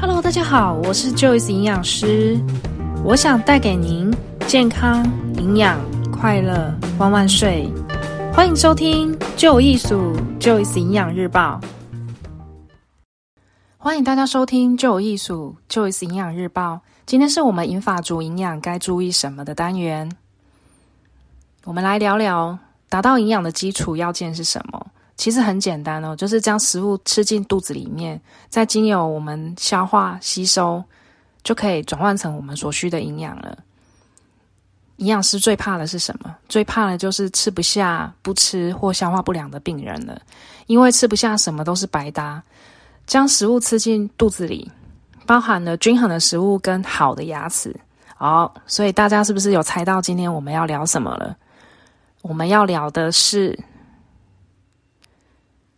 Hello，大家好，我是 Joyce 营养师，我想带给您健康、营养、快乐、万万岁！欢迎收听就有艺术 Joyce 营养日报。欢迎大家收听就有艺术 Joyce 营养日报。今天是我们银发族营养该注意什么的单元，我们来聊聊达到营养的基础要件是什么。其实很简单哦，就是将食物吃进肚子里面，再经由我们消化吸收，就可以转换成我们所需的营养了。营养师最怕的是什么？最怕的就是吃不下、不吃或消化不良的病人了。因为吃不下什么都是白搭，将食物吃进肚子里，包含了均衡的食物跟好的牙齿。哦，所以大家是不是有猜到今天我们要聊什么了？我们要聊的是。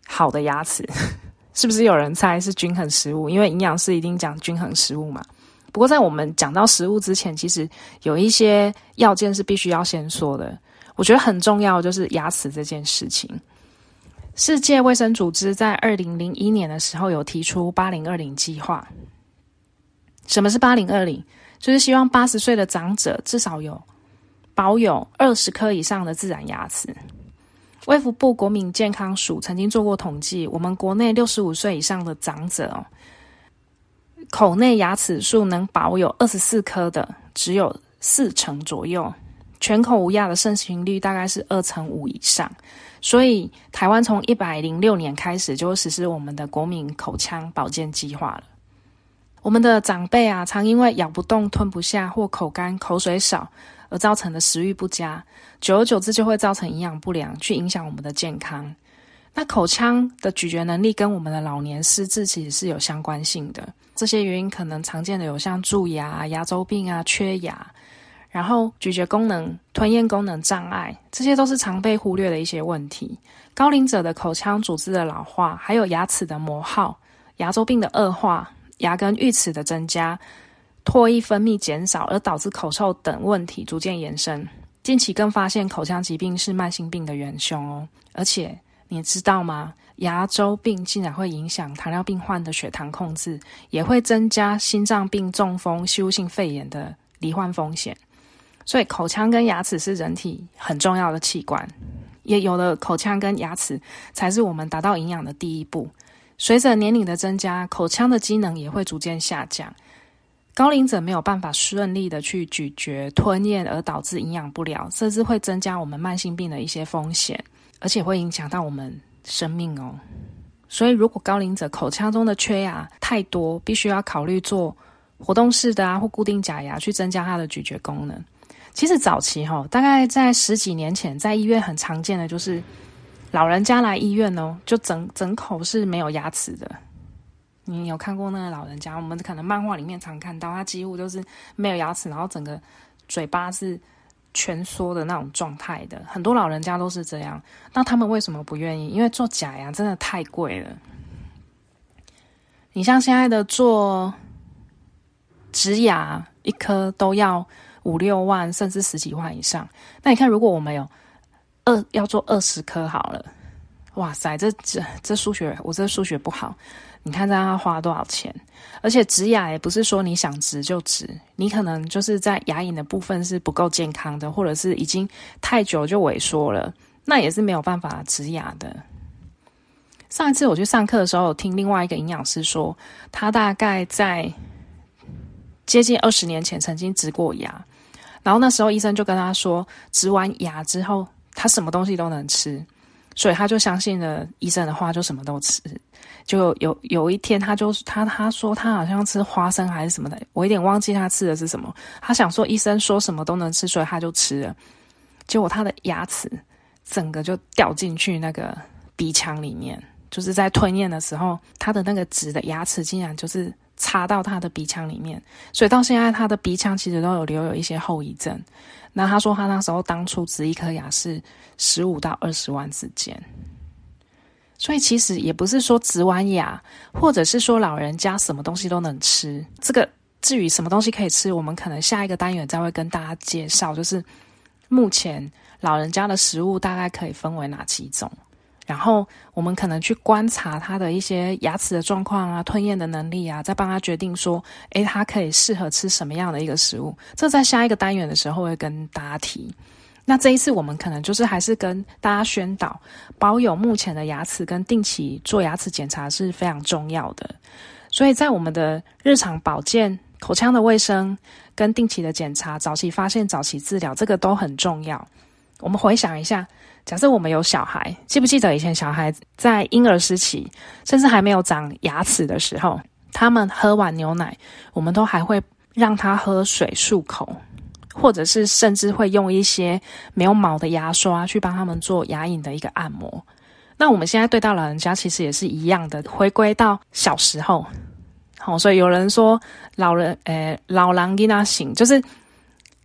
好的牙齿，是不是有人猜是均衡食物？因为营养师一定讲均衡食物嘛。不过在我们讲到食物之前，其实有一些要件是必须要先说的。我觉得很重要，就是牙齿这件事情。世界卫生组织在二零零一年的时候有提出八零二零计划。什么是八零二零？就是希望八十岁的长者至少有保有二十颗以上的自然牙齿。卫福部国民健康署曾经做过统计，我们国内六十五岁以上的长者哦，口内牙齿数能保有二十四颗的只有四成左右，全口无牙的盛行率大概是二成五以上。所以，台湾从一百零六年开始就实施我们的国民口腔保健计划了。我们的长辈啊，常因为咬不动、吞不下或口干、口水少。而造成的食欲不佳，久而久之就会造成营养不良，去影响我们的健康。那口腔的咀嚼能力跟我们的老年失智其实是有相关性的。这些原因可能常见的有像蛀牙、牙周病啊、缺牙，然后咀嚼功能、吞咽功能障碍，这些都是常被忽略的一些问题。高龄者的口腔组织的老化，还有牙齿的磨耗、牙周病的恶化、牙根龋齿的增加。唾液分泌减少，而导致口臭等问题逐渐延伸。近期更发现口腔疾病是慢性病的元凶哦。而且你知道吗？牙周病竟然会影响糖尿病患的血糖控制，也会增加心脏病、中风、吸入性肺炎的罹患风险。所以口腔跟牙齿是人体很重要的器官，也有了口腔跟牙齿，才是我们达到营养的第一步。随着年龄的增加，口腔的机能也会逐渐下降。高龄者没有办法顺利的去咀嚼、吞咽，而导致营养不良，甚至会增加我们慢性病的一些风险，而且会影响到我们生命哦。所以，如果高龄者口腔中的缺牙太多，必须要考虑做活动式的啊，或固定假牙，去增加它的咀嚼功能。其实早期哈、大概在十几年前，在医院很常见的就是老人家来医院哦，就整整口是没有牙齿的。你有看过那个老人家？我们可能漫画里面常看到，他几乎就是没有牙齿，然后整个嘴巴是蜷缩的那种状态的。很多老人家都是这样。那他们为什么不愿意？因为做假牙真的太贵了。你像现在的做植牙，一颗都要五六万，甚至十几万以上。那你看，如果我们有二要做二十颗好了，哇塞，这这这数学，我这数学不好。你看，这样要花多少钱？而且植牙也不是说你想植就植，你可能就是在牙龈的部分是不够健康的，或者是已经太久就萎缩了，那也是没有办法植牙的。上一次我去上课的时候，听另外一个营养师说，他大概在接近二十年前曾经植过牙，然后那时候医生就跟他说，植完牙之后他什么东西都能吃，所以他就相信了医生的话，就什么都吃。就有有一天，他就他他说他好像吃花生还是什么的，我有点忘记他吃的是什么。他想说医生说什么都能吃，所以他就吃了。结果他的牙齿整个就掉进去那个鼻腔里面，就是在吞咽的时候，他的那个直的牙齿竟然就是插到他的鼻腔里面，所以到现在他的鼻腔其实都有留有一些后遗症。那他说他那时候当初植一颗牙是十五到二十万之间。所以其实也不是说植完牙，或者是说老人家什么东西都能吃。这个至于什么东西可以吃，我们可能下一个单元再会跟大家介绍。就是目前老人家的食物大概可以分为哪几种？然后我们可能去观察他的一些牙齿的状况啊、吞咽的能力啊，再帮他决定说，诶，他可以适合吃什么样的一个食物。这在下一个单元的时候会跟大家提。那这一次我们可能就是还是跟大家宣导，保有目前的牙齿跟定期做牙齿检查是非常重要的。所以在我们的日常保健、口腔的卫生跟定期的检查、早期发现、早期治疗，这个都很重要。我们回想一下。假设我们有小孩，记不记得以前小孩在婴儿时期，甚至还没有长牙齿的时候，他们喝完牛奶，我们都还会让他喝水漱口，或者是甚至会用一些没有毛的牙刷去帮他们做牙龈的一个按摩。那我们现在对待老人家其实也是一样的，回归到小时候。好，所以有人说老人，诶，老人囡仔醒，就是。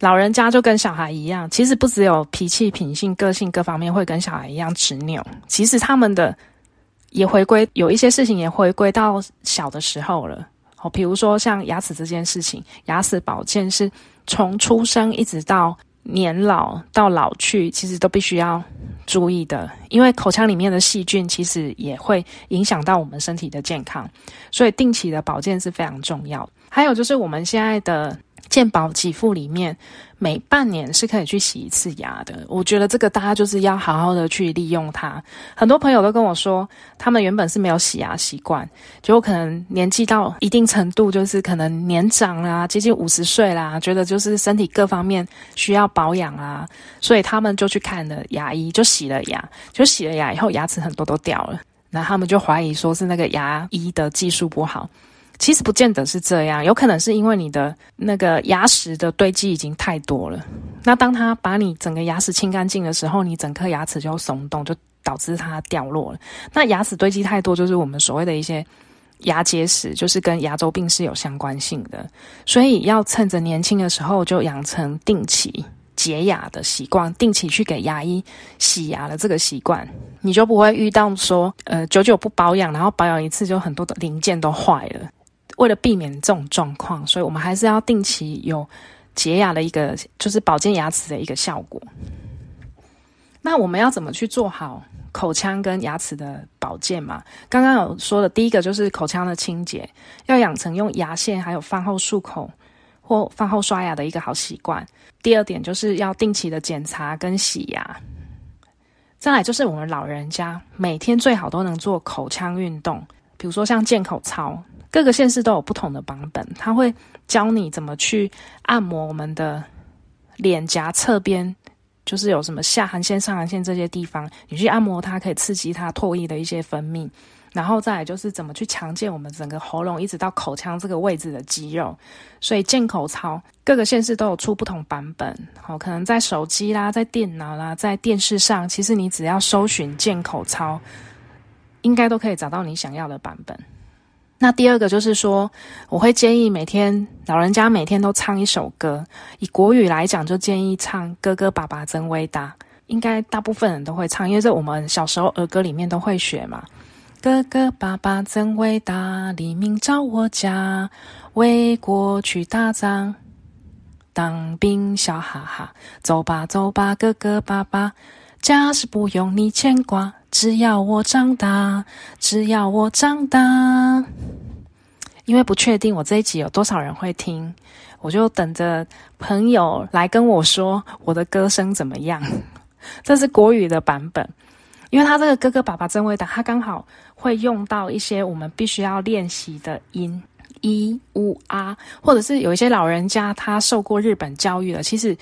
老人家就跟小孩一样，其实不只有脾气、品性、个性各方面会跟小孩一样执拗，其实他们的也回归有一些事情也回归到小的时候了。哦，比如说像牙齿这件事情，牙齿保健是从出生一直到年老到老去，其实都必须要注意的，因为口腔里面的细菌其实也会影响到我们身体的健康，所以定期的保健是非常重要。还有就是我们现在的。健保给付里面，每半年是可以去洗一次牙的。我觉得这个大家就是要好好的去利用它。很多朋友都跟我说，他们原本是没有洗牙习惯，就可能年纪到一定程度，就是可能年长啦，接近五十岁啦，觉得就是身体各方面需要保养啊，所以他们就去看了牙医，就洗了牙，就洗了牙以后，牙齿很多都掉了，那他们就怀疑说是那个牙医的技术不好。其实不见得是这样，有可能是因为你的那个牙石的堆积已经太多了。那当它把你整个牙齿清干净的时候，你整颗牙齿就松动，就导致它掉落了。那牙齿堆积太多，就是我们所谓的一些牙结石，就是跟牙周病是有相关性的。所以要趁着年轻的时候就养成定期洁牙的习惯，定期去给牙医洗牙的这个习惯，你就不会遇到说呃久久不保养，然后保养一次就很多的零件都坏了。为了避免这种状况，所以我们还是要定期有洁牙的一个，就是保健牙齿的一个效果。那我们要怎么去做好口腔跟牙齿的保健嘛？刚刚有说的，第一个就是口腔的清洁，要养成用牙线还有饭后漱口或饭后刷牙的一个好习惯。第二点就是要定期的检查跟洗牙。再来就是我们老人家每天最好都能做口腔运动，比如说像健口操。各个县市都有不同的版本，他会教你怎么去按摩我们的脸颊侧边，就是有什么下颌线、上颌线这些地方，你去按摩它，可以刺激它唾液的一些分泌。然后再来就是怎么去强健我们整个喉咙一直到口腔这个位置的肌肉。所以健口操各个县市都有出不同版本，好，可能在手机啦、在电脑啦、在电视上，其实你只要搜寻健口操，应该都可以找到你想要的版本。那第二个就是说，我会建议每天老人家每天都唱一首歌。以国语来讲，就建议唱《哥哥爸爸真伟大》，应该大部分人都会唱，因为这我们小时候儿歌里面都会学嘛。哥哥爸爸真伟大，黎明照我家，为国去打仗，当兵笑哈哈。走吧走吧，哥哥爸爸，家是不用你牵挂。只要我长大，只要我长大。因为不确定我这一集有多少人会听，我就等着朋友来跟我说我的歌声怎么样。这是国语的版本，因为他这个哥哥爸爸真伟大，他刚好会用到一些我们必须要练习的音，一、乌、啊，或者是有一些老人家他受过日本教育的，其实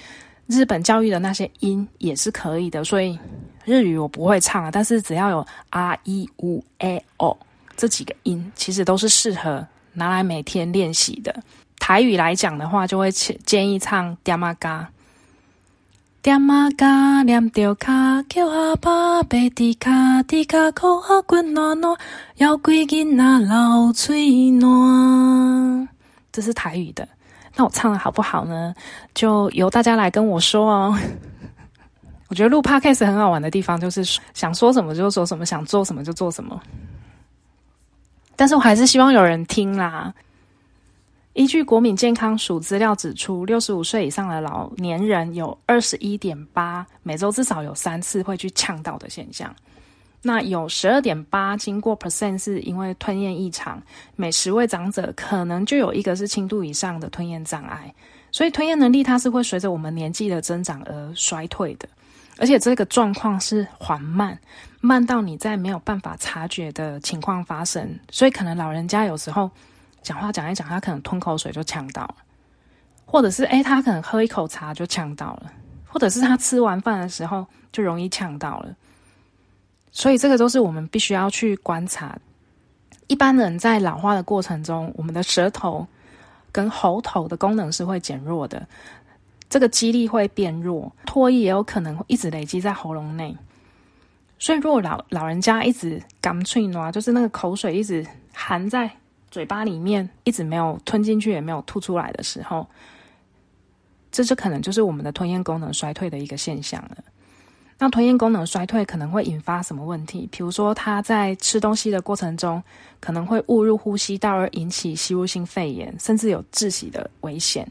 日本教育的那些音也是可以的，所以。日语我不会唱啊，但是只要有 r、e、u、a、o 这几个音，其实都是适合拿来每天练习的。台语来讲的话，就会建议唱“点啊嘎”，点啊嘎，念着卡，叫阿爸白滴卡，滴卡口啊滚暖暖，要归囡仔流嘴暖。这是台语的，那我唱的好不好呢？就由大家来跟我说哦。我觉得录 Podcast 很好玩的地方，就是想说什么就说什么，想做什么就做什么。但是我还是希望有人听啦。依据国民健康署资料指出，六十五岁以上的老年人有二十一点八，每周至少有三次会去呛到的现象。那有十二点八经过 percent 是因为吞咽异常，每十位长者可能就有一个是轻度以上的吞咽障碍，所以吞咽能力它是会随着我们年纪的增长而衰退的，而且这个状况是缓慢，慢到你在没有办法察觉的情况发生，所以可能老人家有时候讲话讲一讲，他可能吞口水就呛到了，或者是诶，他可能喝一口茶就呛到了，或者是他吃完饭的时候就容易呛到了。所以这个都是我们必须要去观察。一般人在老化的过程中，我们的舌头跟喉头的功能是会减弱的，这个肌力会变弱，唾液也有可能一直累积在喉咙内。所以，如果老老人家一直干脆呢，就是那个口水一直含在嘴巴里面，一直没有吞进去，也没有吐出来的时候，这就可能就是我们的吞咽功能衰退的一个现象了。那吞咽功能衰退可能会引发什么问题？比如说，他在吃东西的过程中可能会误入呼吸道而引起吸入性肺炎，甚至有窒息的危险。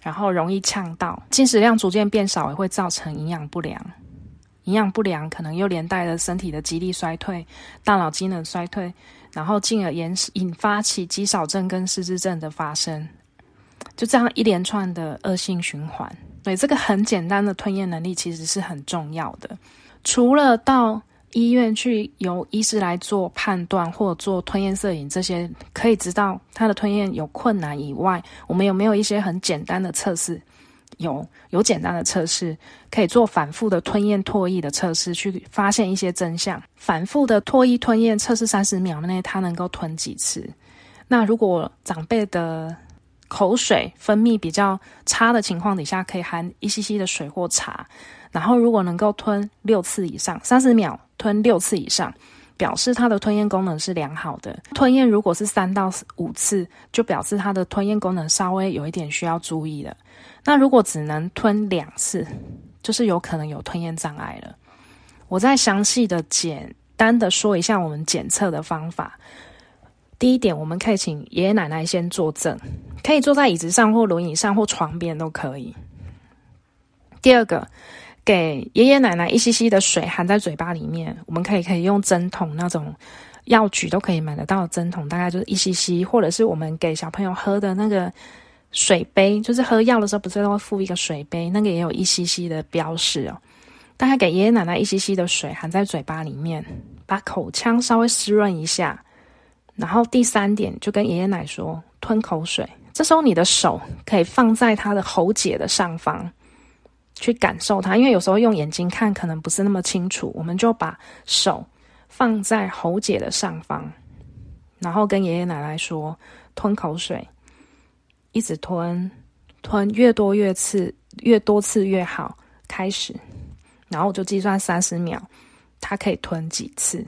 然后容易呛到，进食量逐渐变少，也会造成营养不良。营养不良可能又连带了身体的肌力衰退、大脑机能衰退，然后进而引引发起肌少症跟失智症的发生。就这样一连串的恶性循环。对，这个很简单的吞咽能力其实是很重要的。除了到医院去由医师来做判断或做吞咽摄影这些，可以知道他的吞咽有困难以外，我们有没有一些很简单的测试？有，有简单的测试可以做反复的吞咽唾液的测试，去发现一些真相。反复的唾液吞咽测试三十秒内，他能够吞几次？那如果长辈的口水分泌比较差的情况底下，可以含一 cc 的水或茶，然后如果能够吞六次以上，三十秒吞六次以上，表示它的吞咽功能是良好的。吞咽如果是三到五次，就表示它的吞咽功能稍微有一点需要注意了。那如果只能吞两次，就是有可能有吞咽障碍了。我再详细的简单的说一下我们检测的方法。第一点，我们可以请爷爷奶奶先坐正，可以坐在椅子上或轮椅上或床边都可以。第二个，给爷爷奶奶一 cc 的水含在嘴巴里面，我们可以可以用针筒那种药局都可以买得到的针筒，大概就是一 cc，或者是我们给小朋友喝的那个水杯，就是喝药的时候不是都会附一个水杯，那个也有一 cc 的标示哦。大概给爷爷奶奶一 cc 的水含在嘴巴里面，把口腔稍微湿润一下。然后第三点，就跟爷爷奶说吞口水。这时候你的手可以放在他的喉结的上方，去感受它。因为有时候用眼睛看可能不是那么清楚，我们就把手放在喉结的上方，然后跟爷爷奶奶说吞口水，一直吞，吞越多越次，越多次越好。开始，然后我就计算三十秒，他可以吞几次。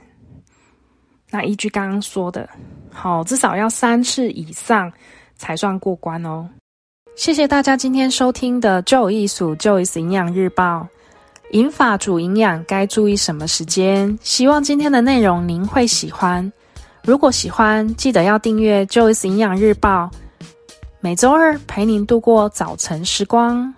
那依据刚刚说的，好，至少要三次以上才算过关哦。谢谢大家今天收听的《就有艺术 Joyce 营养日报》，银发族营养该注意什么时间？希望今天的内容您会喜欢。如果喜欢，记得要订阅《Joye 营养日报》，每周二陪您度过早晨时光。